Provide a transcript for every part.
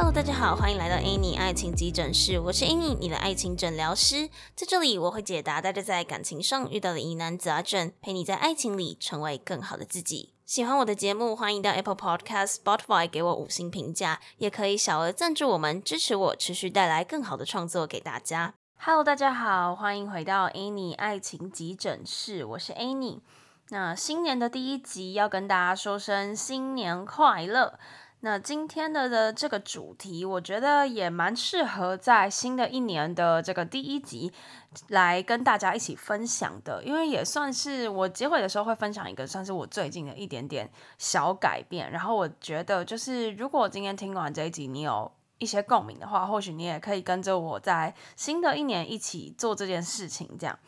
Hello，大家好，欢迎来到 Annie 爱情急诊室，我是 Annie，你的爱情诊疗师。在这里，我会解答大家在感情上遇到的疑难杂症，陪你在爱情里成为更好的自己。喜欢我的节目，欢迎到 Apple Podcast、Spotify 给我五星评价，也可以小额赞助我们，支持我持续带来更好的创作给大家。Hello，大家好，欢迎回到 Annie 爱情急诊室，我是 Annie。那新年的第一集要跟大家说声新年快乐。那今天的的这个主题，我觉得也蛮适合在新的一年的这个第一集来跟大家一起分享的，因为也算是我结尾的时候会分享一个算是我最近的一点点小改变。然后我觉得，就是如果今天听完这一集，你有一些共鸣的话，或许你也可以跟着我在新的一年一起做这件事情。这样，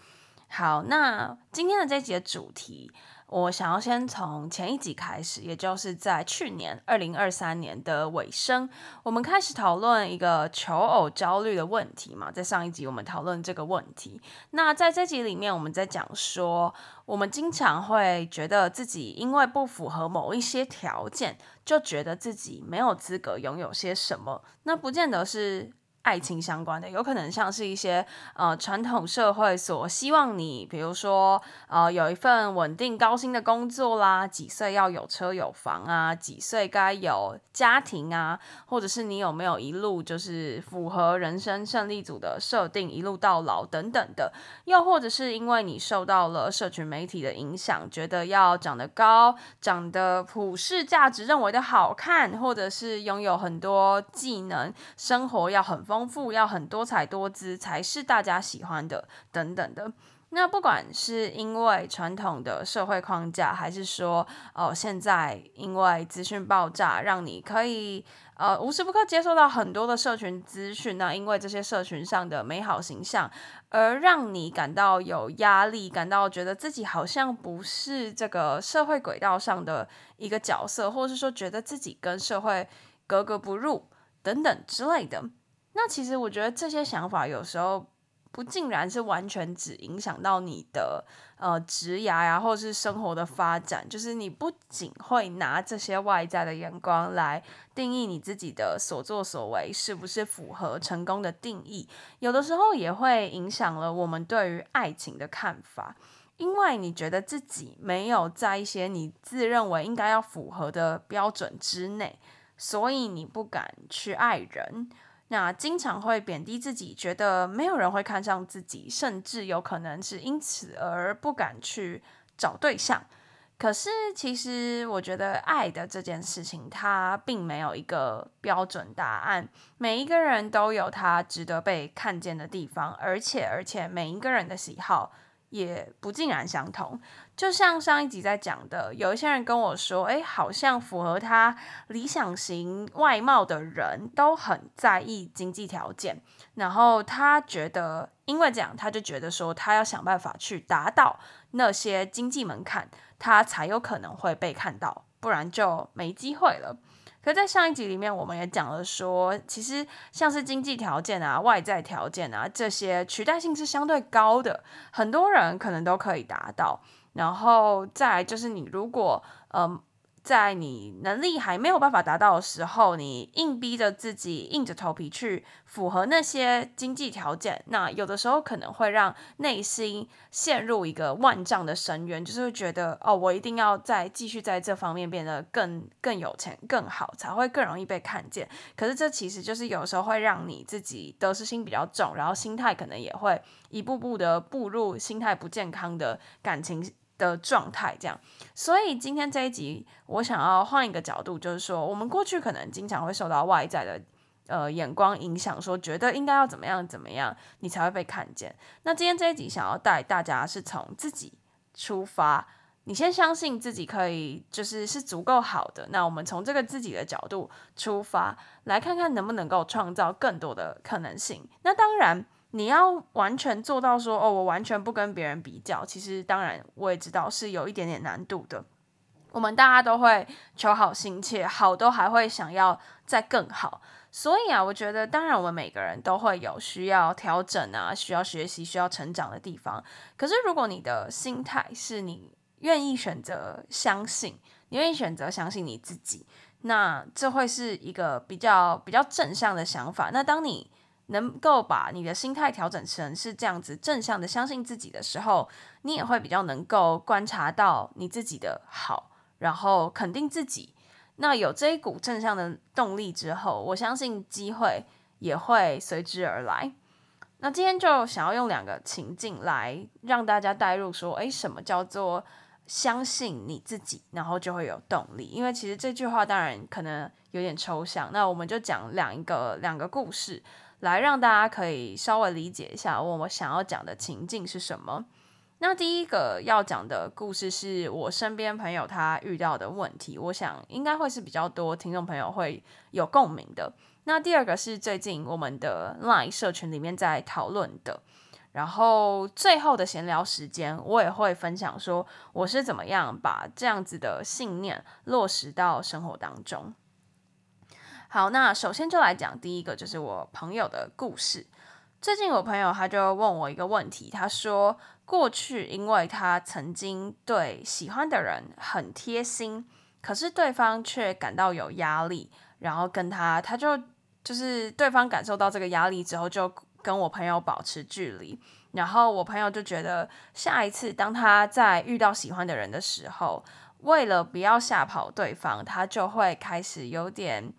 好，那今天的这一集的主题。我想要先从前一集开始，也就是在去年二零二三年的尾声，我们开始讨论一个求偶焦虑的问题嘛。在上一集我们讨论这个问题，那在这集里面我们在讲说，我们经常会觉得自己因为不符合某一些条件，就觉得自己没有资格拥有些什么，那不见得是。爱情相关的，有可能像是一些呃传统社会所希望你，比如说呃有一份稳定高薪的工作啦，几岁要有车有房啊，几岁该有家庭啊，或者是你有没有一路就是符合人生胜利组的设定，一路到老等等的，又或者是因为你受到了社群媒体的影响，觉得要长得高，长得普世价值认为的好看，或者是拥有很多技能，生活要很丰丰富，要很多彩多姿才是大家喜欢的，等等的。那不管是因为传统的社会框架，还是说哦，现在因为资讯爆炸，让你可以呃无时不刻接受到很多的社群资讯，那因为这些社群上的美好形象，而让你感到有压力，感到觉得自己好像不是这个社会轨道上的一个角色，或者是说觉得自己跟社会格格不入等等之类的。那其实我觉得这些想法有时候不尽然是完全只影响到你的呃职涯呀，或者是生活的发展，就是你不仅会拿这些外在的眼光来定义你自己的所作所为是不是符合成功的定义，有的时候也会影响了我们对于爱情的看法，因为你觉得自己没有在一些你自认为应该要符合的标准之内，所以你不敢去爱人。那经常会贬低自己，觉得没有人会看上自己，甚至有可能是因此而不敢去找对象。可是，其实我觉得爱的这件事情，它并没有一个标准答案。每一个人都有他值得被看见的地方，而且，而且每一个人的喜好也不尽然相同。就像上一集在讲的，有一些人跟我说，诶，好像符合他理想型外貌的人都很在意经济条件，然后他觉得，因为这样，他就觉得说，他要想办法去达到那些经济门槛，他才有可能会被看到，不然就没机会了。可在上一集里面，我们也讲了说，其实像是经济条件啊、外在条件啊这些，取代性是相对高的，很多人可能都可以达到。然后再就是，你如果嗯，在你能力还没有办法达到的时候，你硬逼着自己，硬着头皮去符合那些经济条件，那有的时候可能会让内心陷入一个万丈的深渊，就是会觉得哦，我一定要再继续在这方面变得更更有钱、更好，才会更容易被看见。可是这其实就是有时候会让你自己得失心比较重，然后心态可能也会一步步的步入心态不健康的感情的状态，这样，所以今天这一集，我想要换一个角度，就是说，我们过去可能经常会受到外在的呃眼光影响，说觉得应该要怎么样怎么样，你才会被看见。那今天这一集想要带大家是从自己出发，你先相信自己可以，就是是足够好的。那我们从这个自己的角度出发，来看看能不能够创造更多的可能性。那当然。你要完全做到说哦，我完全不跟别人比较。其实当然我也知道是有一点点难度的。我们大家都会求好心切，好都还会想要再更好。所以啊，我觉得当然我们每个人都会有需要调整啊，需要学习、需要成长的地方。可是如果你的心态是你愿意选择相信，你愿意选择相信你自己，那这会是一个比较比较正向的想法。那当你能够把你的心态调整成是这样子正向的相信自己的时候，你也会比较能够观察到你自己的好，然后肯定自己。那有这一股正向的动力之后，我相信机会也会随之而来。那今天就想要用两个情境来让大家带入，说，诶，什么叫做相信你自己，然后就会有动力？因为其实这句话当然可能有点抽象，那我们就讲两一个两个故事。来让大家可以稍微理解一下我们想要讲的情境是什么。那第一个要讲的故事是我身边朋友他遇到的问题，我想应该会是比较多听众朋友会有共鸣的。那第二个是最近我们的 LINE 社群里面在讨论的。然后最后的闲聊时间，我也会分享说我是怎么样把这样子的信念落实到生活当中。好，那首先就来讲第一个，就是我朋友的故事。最近我朋友他就问我一个问题，他说过去因为他曾经对喜欢的人很贴心，可是对方却感到有压力，然后跟他他就就是对方感受到这个压力之后，就跟我朋友保持距离。然后我朋友就觉得下一次当他在遇到喜欢的人的时候，为了不要吓跑对方，他就会开始有点。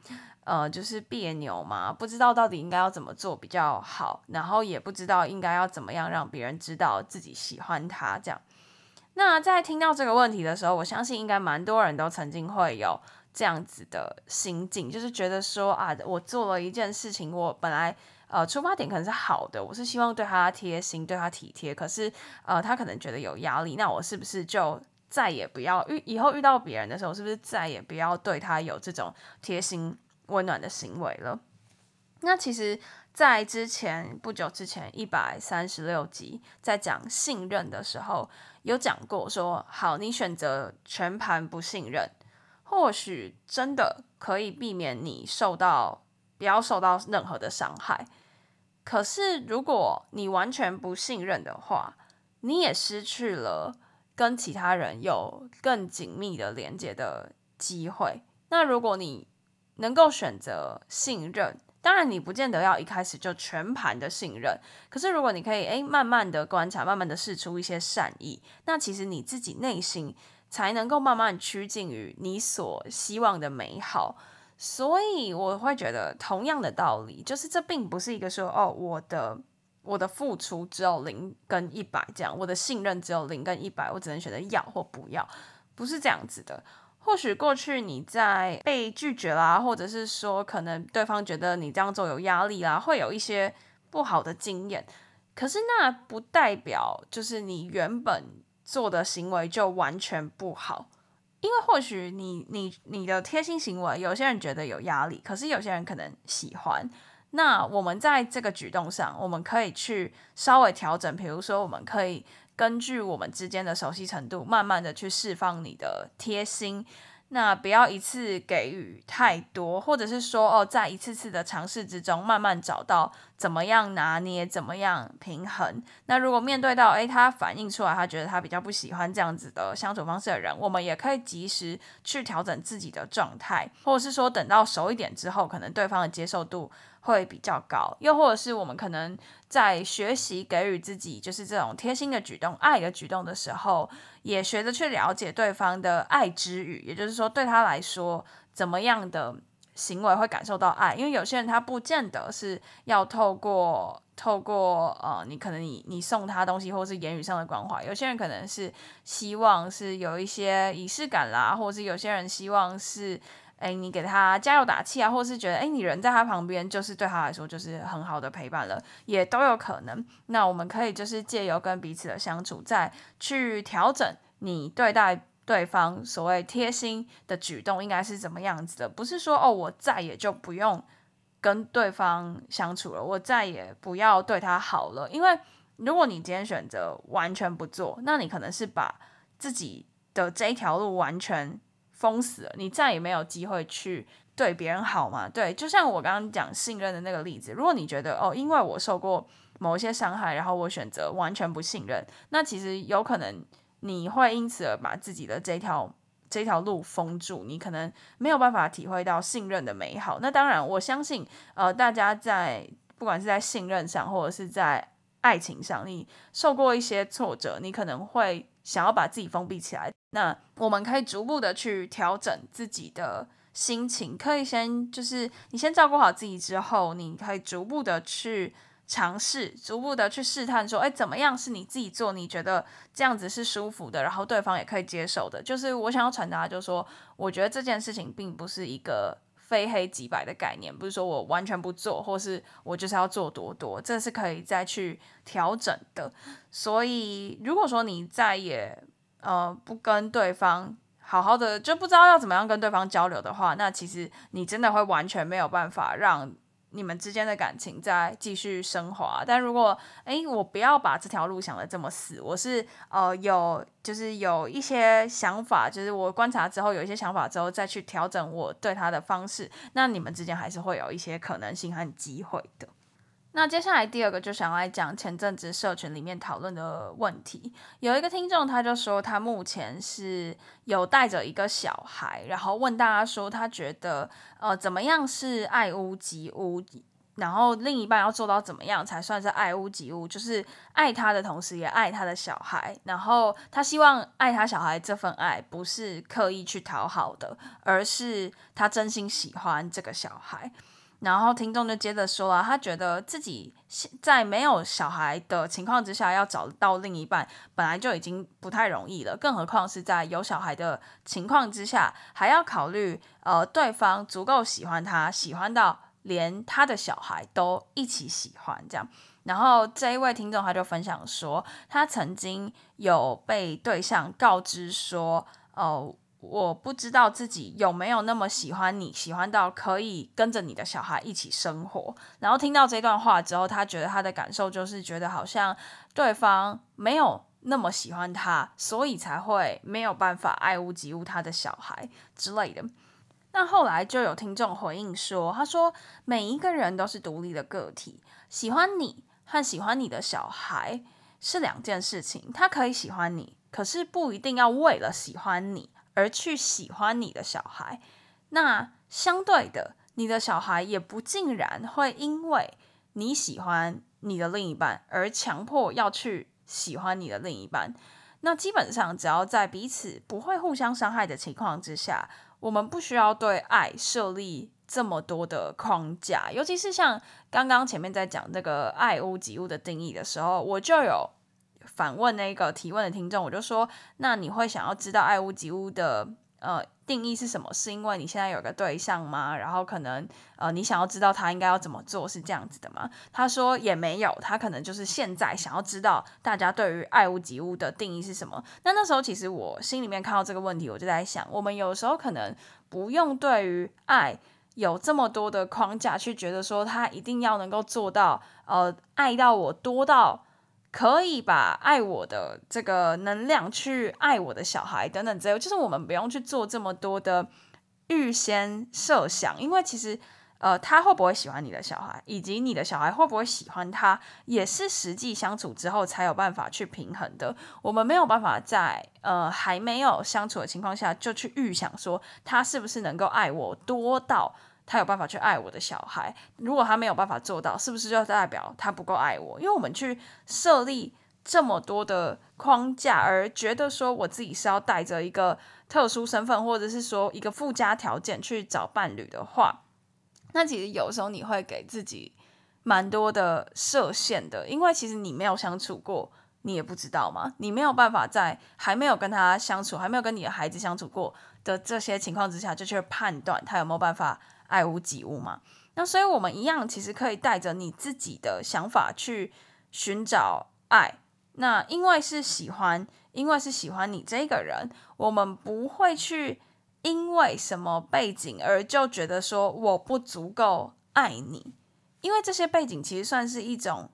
呃，就是别扭嘛，不知道到底应该要怎么做比较好，然后也不知道应该要怎么样让别人知道自己喜欢他这样。那在听到这个问题的时候，我相信应该蛮多人都曾经会有这样子的心境，就是觉得说啊，我做了一件事情，我本来呃出发点可能是好的，我是希望对他贴心，对他体贴，可是呃他可能觉得有压力，那我是不是就再也不要遇以后遇到别人的时候，是不是再也不要对他有这种贴心温暖的行为了。那其实，在之前不久之前一百三十六集在讲信任的时候，有讲过说，好，你选择全盘不信任，或许真的可以避免你受到不要受到任何的伤害。可是，如果你完全不信任的话，你也失去了跟其他人有更紧密的连接的机会。那如果你能够选择信任，当然你不见得要一开始就全盘的信任。可是如果你可以诶慢慢的观察，慢慢的试出一些善意，那其实你自己内心才能够慢慢趋近于你所希望的美好。所以我会觉得同样的道理，就是这并不是一个说哦，我的我的付出只有零跟一百这样，我的信任只有零跟一百，我只能选择要或不要，不是这样子的。或许过去你在被拒绝啦，或者是说可能对方觉得你这样做有压力啦，会有一些不好的经验。可是那不代表就是你原本做的行为就完全不好，因为或许你你你的贴心行为，有些人觉得有压力，可是有些人可能喜欢。那我们在这个举动上，我们可以去稍微调整，比如说我们可以。根据我们之间的熟悉程度，慢慢的去释放你的贴心，那不要一次给予太多，或者是说哦，在一次次的尝试之中，慢慢找到怎么样拿捏，怎么样平衡。那如果面对到诶，他反映出来，他觉得他比较不喜欢这样子的相处方式的人，我们也可以及时去调整自己的状态，或者是说等到熟一点之后，可能对方的接受度。会比较高，又或者是我们可能在学习给予自己就是这种贴心的举动、爱的举动的时候，也学着去了解对方的爱之语，也就是说，对他来说，怎么样的行为会感受到爱？因为有些人他不见得是要透过透过呃，你可能你你送他东西，或是言语上的关怀；有些人可能是希望是有一些仪式感啦，或者是有些人希望是。诶，你给他加油打气啊，或是觉得诶，你人在他旁边，就是对他来说就是很好的陪伴了，也都有可能。那我们可以就是借由跟彼此的相处，再去调整你对待对方所谓贴心的举动应该是怎么样子的。不是说哦，我再也就不用跟对方相处了，我再也不要对他好了。因为如果你今天选择完全不做，那你可能是把自己的这一条路完全。封死了，你再也没有机会去对别人好嘛？对，就像我刚刚讲信任的那个例子，如果你觉得哦，因为我受过某一些伤害，然后我选择完全不信任，那其实有可能你会因此而把自己的这条这条路封住，你可能没有办法体会到信任的美好。那当然，我相信，呃，大家在不管是在信任上，或者是在爱情上，你受过一些挫折，你可能会想要把自己封闭起来。那我们可以逐步的去调整自己的心情，可以先就是你先照顾好自己之后，你可以逐步的去。尝试逐步的去试探，说，哎，怎么样是你自己做，你觉得这样子是舒服的，然后对方也可以接受的。就是我想要传达，就是说，我觉得这件事情并不是一个非黑即白的概念，不是说我完全不做，或是我就是要做多多，这是可以再去调整的。所以，如果说你再也呃不跟对方好好的，就不知道要怎么样跟对方交流的话，那其实你真的会完全没有办法让。你们之间的感情在继续升华，但如果诶，我不要把这条路想的这么死，我是呃有就是有一些想法，就是我观察之后有一些想法之后再去调整我对他的方式，那你们之间还是会有一些可能性和机会的。那接下来第二个就想来讲前阵子社群里面讨论的问题，有一个听众他就说他目前是有带着一个小孩，然后问大家说他觉得呃怎么样是爱屋及乌，然后另一半要做到怎么样才算是爱屋及乌，就是爱他的同时也爱他的小孩，然后他希望爱他小孩这份爱不是刻意去讨好的，而是他真心喜欢这个小孩。然后听众就接着说啊，他觉得自己现在没有小孩的情况之下，要找到另一半本来就已经不太容易了，更何况是在有小孩的情况之下，还要考虑呃对方足够喜欢他，喜欢到连他的小孩都一起喜欢这样。然后这一位听众他就分享说，他曾经有被对象告知说，哦、我不知道自己有没有那么喜欢你，喜欢到可以跟着你的小孩一起生活。然后听到这段话之后，他觉得他的感受就是觉得好像对方没有那么喜欢他，所以才会没有办法爱屋及乌他的小孩之类的。那后来就有听众回应说，他说每一个人都是独立的个体，喜欢你和喜欢你的小孩是两件事情。他可以喜欢你，可是不一定要为了喜欢你。而去喜欢你的小孩，那相对的，你的小孩也不尽然会因为你喜欢你的另一半而强迫要去喜欢你的另一半。那基本上，只要在彼此不会互相伤害的情况之下，我们不需要对爱设立这么多的框架。尤其是像刚刚前面在讲这个爱屋及乌的定义的时候，我就有。反问那个提问的听众，我就说：那你会想要知道爱屋及乌的呃定义是什么？是因为你现在有个对象吗？然后可能呃你想要知道他应该要怎么做，是这样子的吗？他说也没有，他可能就是现在想要知道大家对于爱屋及乌的定义是什么。那那时候其实我心里面看到这个问题，我就在想，我们有时候可能不用对于爱有这么多的框架，去觉得说他一定要能够做到呃爱到我多到。可以把爱我的这个能量去爱我的小孩等等之类，就是我们不用去做这么多的预先设想，因为其实呃，他会不会喜欢你的小孩，以及你的小孩会不会喜欢他，也是实际相处之后才有办法去平衡的。我们没有办法在呃还没有相处的情况下就去预想说他是不是能够爱我多到。他有办法去爱我的小孩，如果他没有办法做到，是不是就代表他不够爱我？因为我们去设立这么多的框架，而觉得说我自己是要带着一个特殊身份，或者是说一个附加条件去找伴侣的话，那其实有时候你会给自己蛮多的设限的，因为其实你没有相处过，你也不知道嘛，你没有办法在还没有跟他相处，还没有跟你的孩子相处过的这些情况之下，就去判断他有没有办法。爱屋及乌嘛，那所以我们一样，其实可以带着你自己的想法去寻找爱。那因为是喜欢，因为是喜欢你这个人，我们不会去因为什么背景而就觉得说我不足够爱你，因为这些背景其实算是一种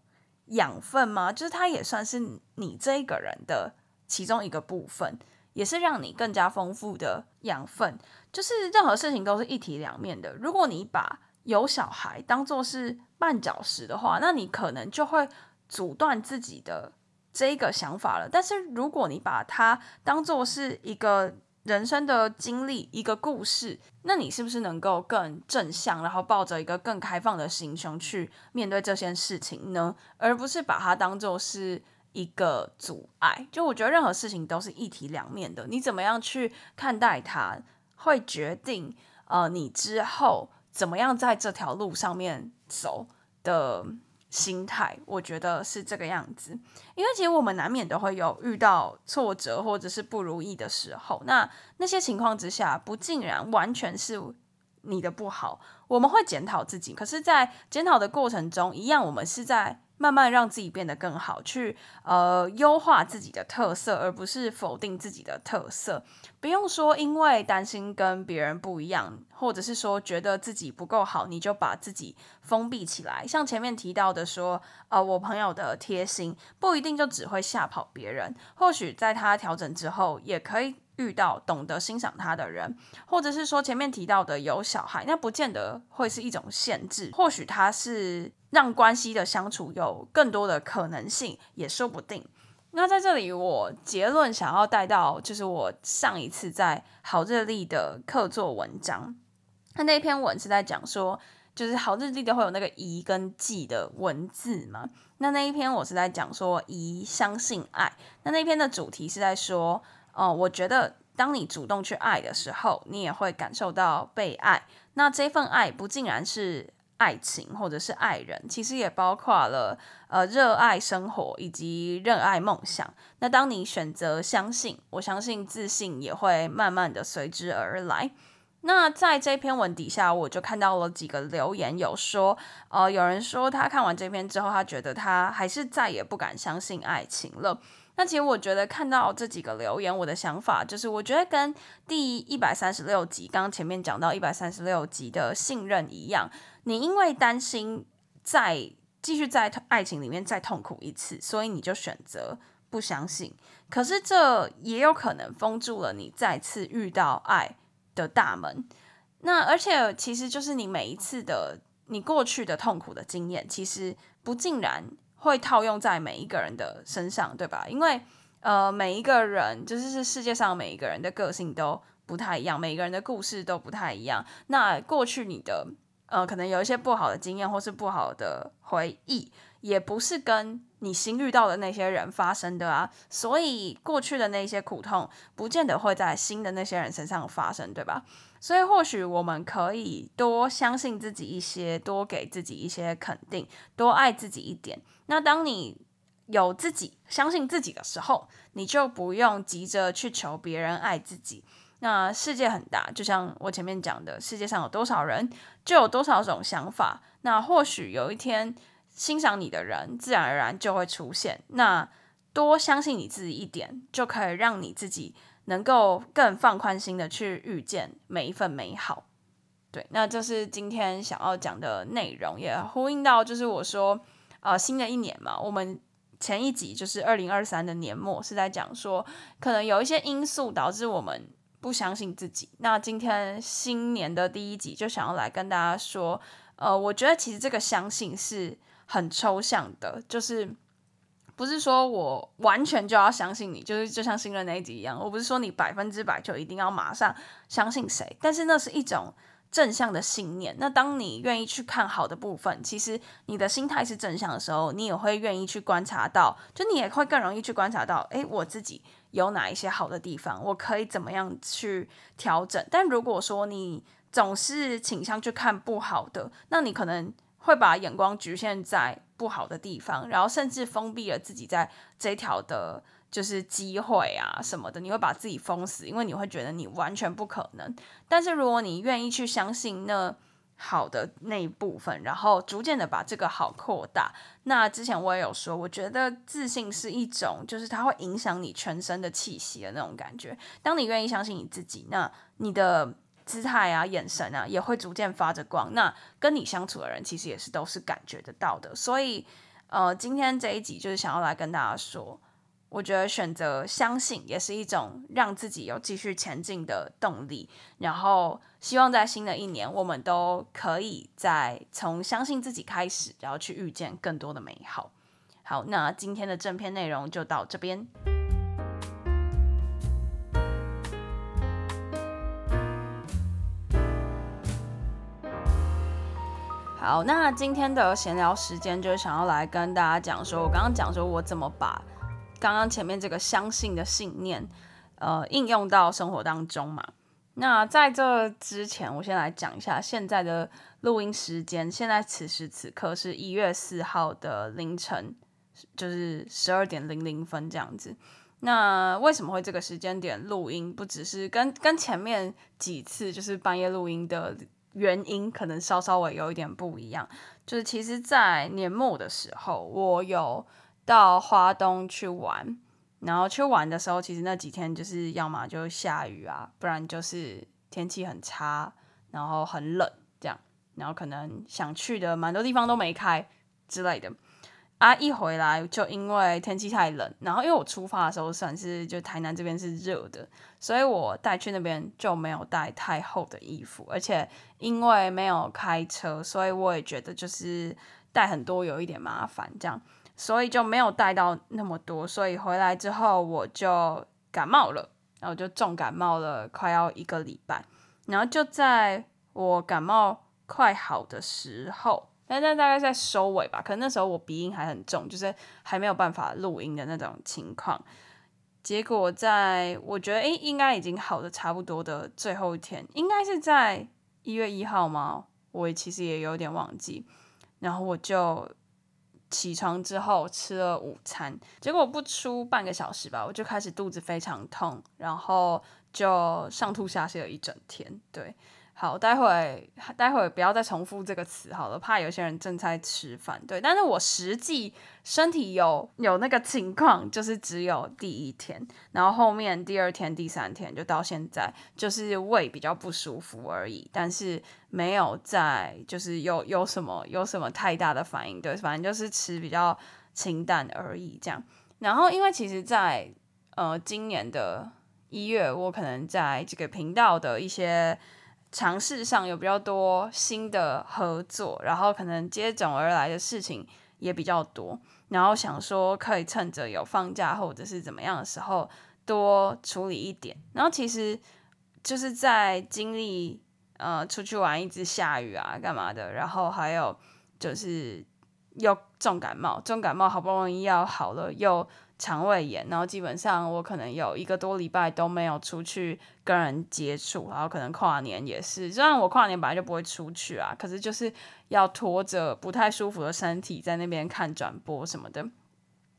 养分嘛，就是它也算是你这个人的其中一个部分。也是让你更加丰富的养分，就是任何事情都是一体两面的。如果你把有小孩当做是绊脚石的话，那你可能就会阻断自己的这一个想法了。但是如果你把它当做是一个人生的经历，一个故事，那你是不是能够更正向，然后抱着一个更开放的心胸去面对这件事情呢？而不是把它当做是一个阻碍。就我觉得任何事情都是一体两面的，你怎么样去看待它，会决定呃你之后怎么样在这条路上面走的。心态，我觉得是这个样子，因为其实我们难免都会有遇到挫折或者是不如意的时候，那那些情况之下，不尽然完全是你的不好，我们会检讨自己，可是，在检讨的过程中，一样我们是在。慢慢让自己变得更好，去呃优化自己的特色，而不是否定自己的特色。不用说，因为担心跟别人不一样，或者是说觉得自己不够好，你就把自己封闭起来。像前面提到的说，呃，我朋友的贴心不一定就只会吓跑别人，或许在他调整之后，也可以。遇到懂得欣赏他的人，或者是说前面提到的有小孩，那不见得会是一种限制，或许他是让关系的相处有更多的可能性，也说不定。那在这里，我结论想要带到，就是我上一次在好日历的客座文章，那那篇文是在讲说，就是好日历都会有那个宜跟忌的文字嘛，那那一篇我是在讲说宜相信爱，那那篇的主题是在说。哦，我觉得当你主动去爱的时候，你也会感受到被爱。那这份爱不竟然是爱情或者是爱人，其实也包括了呃热爱生活以及热爱梦想。那当你选择相信，我相信自信也会慢慢的随之而来。那在这篇文底下，我就看到了几个留言，有说，呃，有人说他看完这篇之后，他觉得他还是再也不敢相信爱情了。那其实我觉得看到这几个留言，我的想法就是，我觉得跟第一百三十六集刚刚前面讲到一百三十六集的信任一样，你因为担心再继续在爱情里面再痛苦一次，所以你就选择不相信。可是这也有可能封住了你再次遇到爱的大门。那而且其实就是你每一次的你过去的痛苦的经验，其实不尽然。会套用在每一个人的身上，对吧？因为呃，每一个人就是是世界上每一个人的个性都不太一样，每一个人的故事都不太一样。那过去你的呃，可能有一些不好的经验或是不好的回忆，也不是跟你新遇到的那些人发生的啊。所以过去的那些苦痛，不见得会在新的那些人身上发生，对吧？所以，或许我们可以多相信自己一些，多给自己一些肯定，多爱自己一点。那当你有自己相信自己的时候，你就不用急着去求别人爱自己。那世界很大，就像我前面讲的，世界上有多少人，就有多少种想法。那或许有一天，欣赏你的人自然而然就会出现。那多相信你自己一点，就可以让你自己。能够更放宽心的去遇见每一份美好，对，那这是今天想要讲的内容，也呼应到就是我说，呃，新的一年嘛，我们前一集就是二零二三的年末是在讲说，可能有一些因素导致我们不相信自己。那今天新年的第一集就想要来跟大家说，呃，我觉得其实这个相信是很抽象的，就是。不是说我完全就要相信你，就是就像信任那一集一样。我不是说你百分之百就一定要马上相信谁，但是那是一种正向的信念。那当你愿意去看好的部分，其实你的心态是正向的时候，你也会愿意去观察到，就你也会更容易去观察到，诶，我自己有哪一些好的地方，我可以怎么样去调整。但如果说你总是倾向去看不好的，那你可能会把眼光局限在。不好的地方，然后甚至封闭了自己在这条的，就是机会啊什么的，你会把自己封死，因为你会觉得你完全不可能。但是如果你愿意去相信那好的那一部分，然后逐渐的把这个好扩大，那之前我也有说，我觉得自信是一种，就是它会影响你全身的气息的那种感觉。当你愿意相信你自己，那你的。姿态啊，眼神啊，也会逐渐发着光。那跟你相处的人，其实也是都是感觉得到的。所以，呃，今天这一集就是想要来跟大家说，我觉得选择相信也是一种让自己有继续前进的动力。然后希望在新的一年我们都可以再从相信自己开始然后去遇见更多的美好。好那今天的正片内容就到这边。好那今天的闲聊时间就是想要来跟大家讲说我刚刚讲说我怎么把刚刚前面这个相信的信念，呃，应用到生活当中嘛。那在这之前，我先来讲一下现在的录音时间。现在此时此刻是一月四号的凌晨，就是十二点零零分这样子。那为什么会这个时间点录音？不只是跟跟前面几次就是半夜录音的原因，可能稍稍微有一点不一样。就是其实，在年末的时候，我有到花东去玩。然后去玩的时候，其实那几天就是要么就下雨啊，不然就是天气很差，然后很冷这样，然后可能想去的蛮多地方都没开之类的。啊，一回来就因为天气太冷，然后因为我出发的时候算是就台南这边是热的，所以我带去那边就没有带太厚的衣服，而且因为没有开车，所以我也觉得就是带很多有一点麻烦这样。所以就没有带到那么多，所以回来之后我就感冒了，然后就重感冒了，快要一个礼拜。然后就在我感冒快好的时候，那那大概在收尾吧，可能那时候我鼻音还很重，就是还没有办法录音的那种情况。结果在我觉得诶应该已经好的差不多的最后一天，应该是在一月一号吗？我其实也有点忘记。然后我就。起床之后吃了午餐，结果不出半个小时吧，我就开始肚子非常痛，然后就上吐下泻了一整天，对。好，待会待会不要再重复这个词好了，怕有些人正在吃饭。对，但是我实际身体有有那个情况，就是只有第一天，然后后面第二天、第三天就到现在，就是胃比较不舒服而已，但是没有在就是有有什么有什么太大的反应。对，反正就是吃比较清淡而已这样。然后因为其实在呃今年的一月，我可能在这个频道的一些。尝试上有比较多新的合作，然后可能接踵而来的事情也比较多，然后想说可以趁着有放假或者是怎么样的时候多处理一点。然后其实就是在经历呃出去玩一直下雨啊干嘛的，然后还有就是又重感冒，重感冒好不容易要好了又。肠胃炎，然后基本上我可能有一个多礼拜都没有出去跟人接触，然后可能跨年也是，虽然我跨年本来就不会出去啊，可是就是要拖着不太舒服的身体在那边看转播什么的，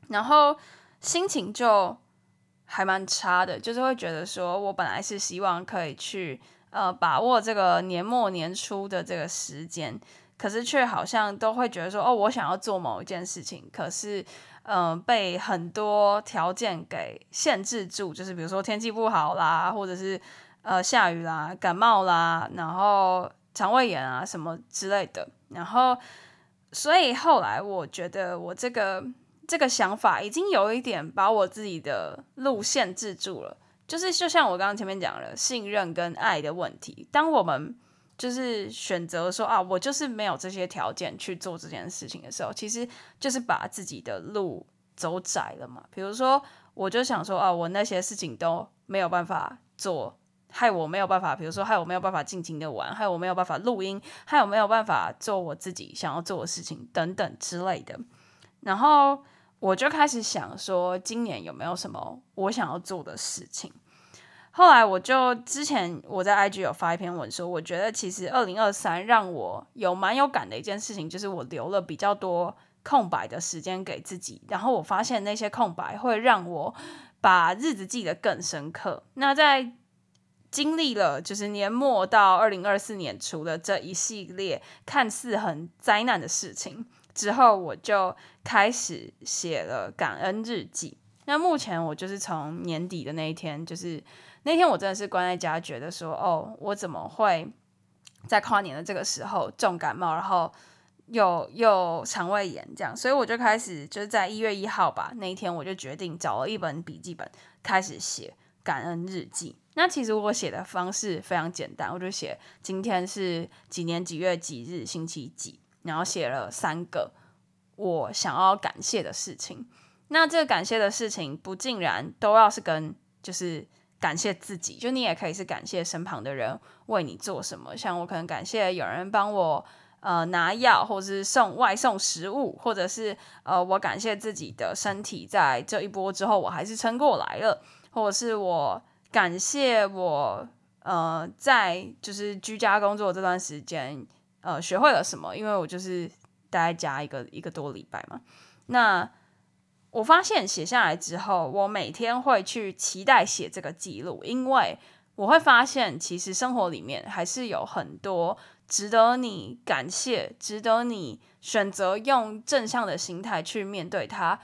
然后心情就还蛮差的，就是会觉得说我本来是希望可以去呃把握这个年末年初的这个时间，可是却好像都会觉得说哦，我想要做某一件事情，可是。嗯、被很多条件给限制住，就是比如说天气不好啦，或者是呃下雨啦、感冒啦，然后肠胃炎啊什么之类的。然后，所以后来我觉得我这个这个想法已经有一点把我自己的路限制住了。就是就像我刚刚前面讲了，信任跟爱的问题。当我们就是选择说啊，我就是没有这些条件去做这件事情的时候，其实就是把自己的路走窄了嘛。比如说，我就想说啊，我那些事情都没有办法做，害我没有办法，比如说害我没有办法尽情的玩，害我没有办法录音，害我没有办法做我自己想要做的事情等等之类的。然后我就开始想说，今年有没有什么我想要做的事情？后来我就之前我在 IG 有发一篇文说，我觉得其实二零二三让我有蛮有感的一件事情，就是我留了比较多空白的时间给自己，然后我发现那些空白会让我把日子记得更深刻。那在经历了就是年末到二零二四年初的这一系列看似很灾难的事情之后，我就开始写了感恩日记。那目前我就是从年底的那一天，就是。那天我真的是关在家，觉得说，哦，我怎么会在跨年的这个时候重感冒，然后又又肠胃炎这样，所以我就开始就是在一月一号吧，那一天我就决定找了一本笔记本，开始写感恩日记。那其实我写的方式非常简单，我就写今天是几年几月几日星期几，然后写了三个我想要感谢的事情。那这个感谢的事情不尽然都要是跟就是。感谢自己，就你也可以是感谢身旁的人为你做什么。像我可能感谢有人帮我呃拿药，或者是送外送食物，或者是呃我感谢自己的身体在这一波之后我还是撑过来了，或者是我感谢我呃在就是居家工作这段时间呃学会了什么，因为我就是待在家一个一个多礼拜嘛，那。我发现写下来之后，我每天会去期待写这个记录，因为我会发现，其实生活里面还是有很多值得你感谢、值得你选择用正向的心态去面对它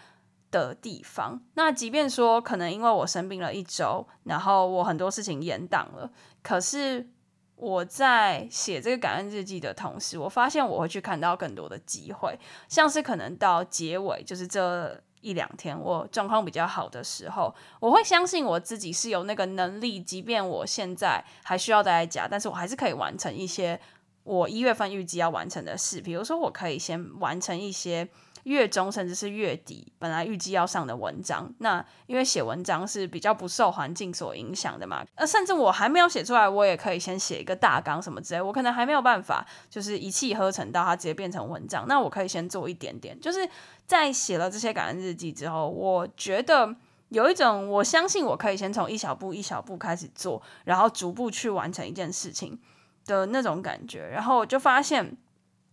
的地方。那即便说可能因为我生病了一周，然后我很多事情延档了，可是我在写这个感恩日记的同时，我发现我会去看到更多的机会，像是可能到结尾，就是这。一两天，我状况比较好的时候，我会相信我自己是有那个能力，即便我现在还需要待在家，但是我还是可以完成一些我一月份预计要完成的事。比如说，我可以先完成一些。月中甚至是月底，本来预计要上的文章，那因为写文章是比较不受环境所影响的嘛，呃，甚至我还没有写出来，我也可以先写一个大纲什么之类，我可能还没有办法，就是一气呵成到它直接变成文章，那我可以先做一点点，就是在写了这些感恩日记之后，我觉得有一种我相信我可以先从一小步一小步开始做，然后逐步去完成一件事情的那种感觉，然后我就发现，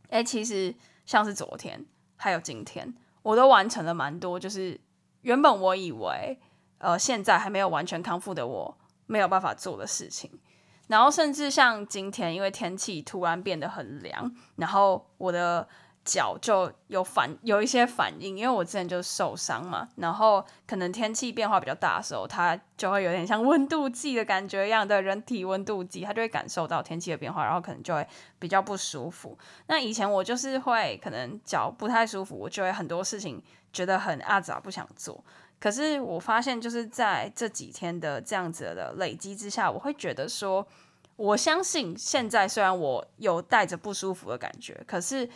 哎，其实像是昨天。还有今天，我都完成了蛮多，就是原本我以为，呃，现在还没有完全康复的我没有办法做的事情。然后甚至像今天，因为天气突然变得很凉，然后我的。脚就有反有一些反应，因为我之前就受伤嘛，然后可能天气变化比较大的时候，它就会有点像温度计的感觉一样的人体温度计，它就会感受到天气的变化，然后可能就会比较不舒服。那以前我就是会可能脚不太舒服，我就会很多事情觉得很阿杂不想做。可是我发现就是在这几天的这样子的累积之下，我会觉得说，我相信现在虽然我有带着不舒服的感觉，可是。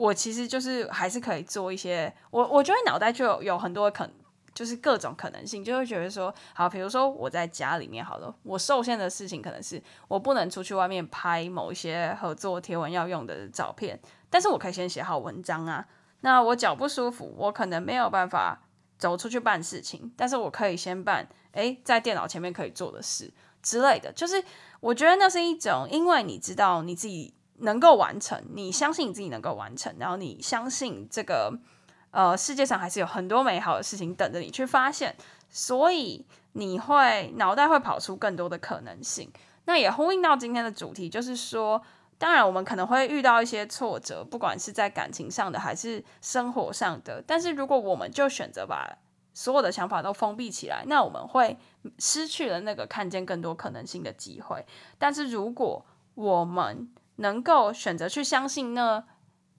我其实就是还是可以做一些，我我觉得脑袋就有很多可能，就是各种可能性，就会觉得说，好，比如说我在家里面好了，我受限的事情可能是我不能出去外面拍某一些合作贴文要用的照片，但是我可以先写好文章啊。那我脚不舒服，我可能没有办法走出去办事情，但是我可以先办，诶，在电脑前面可以做的事之类的，就是我觉得那是一种，因为你知道你自己。能够完成，你相信你自己能够完成，然后你相信这个呃世界上还是有很多美好的事情等着你去发现，所以你会脑袋会跑出更多的可能性。那也呼应到今天的主题，就是说，当然我们可能会遇到一些挫折，不管是在感情上的还是生活上的，但是如果我们就选择把所有的想法都封闭起来，那我们会失去了那个看见更多可能性的机会。但是如果我们能够选择去相信那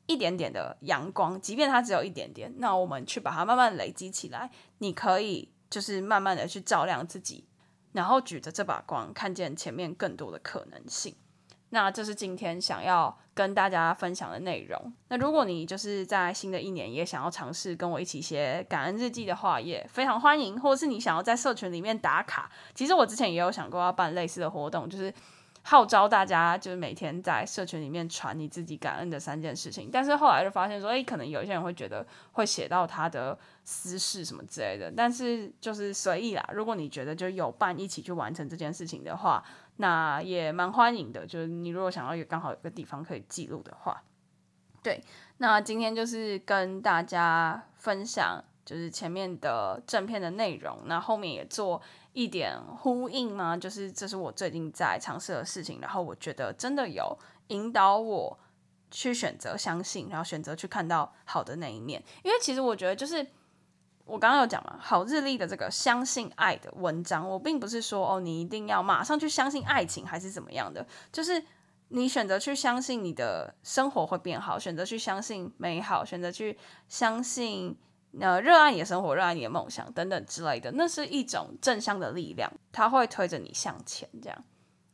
一点点的阳光，即便它只有一点点，那我们去把它慢慢累积起来。你可以就是慢慢的去照亮自己，然后举着这把光，看见前面更多的可能性。那这是今天想要跟大家分享的内容。那如果你就是在新的一年也想要尝试跟我一起写感恩日记的话，也非常欢迎。或者是你想要在社群里面打卡，其实我之前也有想过要办类似的活动，就是。号召大家就是每天在社群里面传你自己感恩的三件事情，但是后来就发现说，诶，可能有一些人会觉得会写到他的私事什么之类的，但是就是随意啦。如果你觉得就有伴一起去完成这件事情的话，那也蛮欢迎的。就是你如果想要有刚好有个地方可以记录的话，对。那今天就是跟大家分享就是前面的正片的内容，那后面也做。一点呼应吗？就是这是我最近在尝试的事情，然后我觉得真的有引导我去选择相信，然后选择去看到好的那一面。因为其实我觉得，就是我刚刚有讲嘛，好日历的这个相信爱的文章，我并不是说哦，你一定要马上去相信爱情还是怎么样的，就是你选择去相信你的生活会变好，选择去相信美好，选择去相信。那热爱你的生活，热爱你的梦想等等之类的，那是一种正向的力量，它会推着你向前。这样，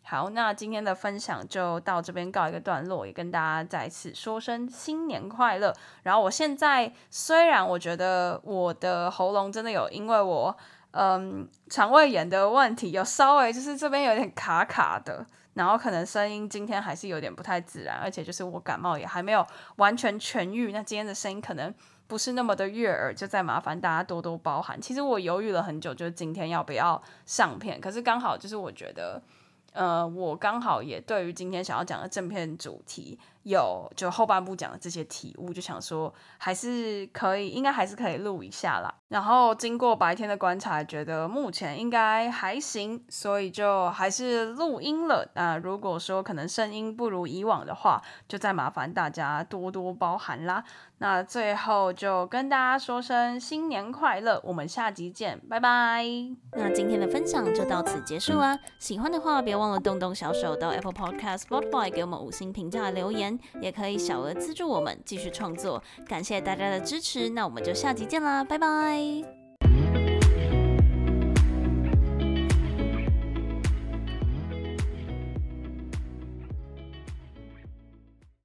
好，那今天的分享就到这边告一个段落，也跟大家再次说声新年快乐。然后，我现在虽然我觉得我的喉咙真的有因为我。嗯肠胃炎的问题，有稍微就是这边有点卡卡的，然后可能声音今天还是有点不太自然，而且就是我感冒也还没有完全痊愈，那今天的声音可能不是那么的悦耳，就再麻烦大家多多包涵。其实我犹豫了很久，就是今天要不要上片，可是刚好就是我觉得。呃，我刚好也对于今天想要讲的正片主题有就后半部讲的这些体悟，就想说还是可以，应该还是可以录一下啦。然后经过白天的观察，觉得目前应该还行，所以就还是录音了。那如果说可能声音不如以往的话，就再麻烦大家多多包涵啦。那最后就跟大家说声新年快乐，我们下集见，拜拜。那今天的分享就到此结束啦。喜欢的话，别忘了动动小手到 Apple Podcast、Spotify 给我们五星评价留言，也可以小额资助我们继续创作。感谢大家的支持，那我们就下集见啦，拜拜。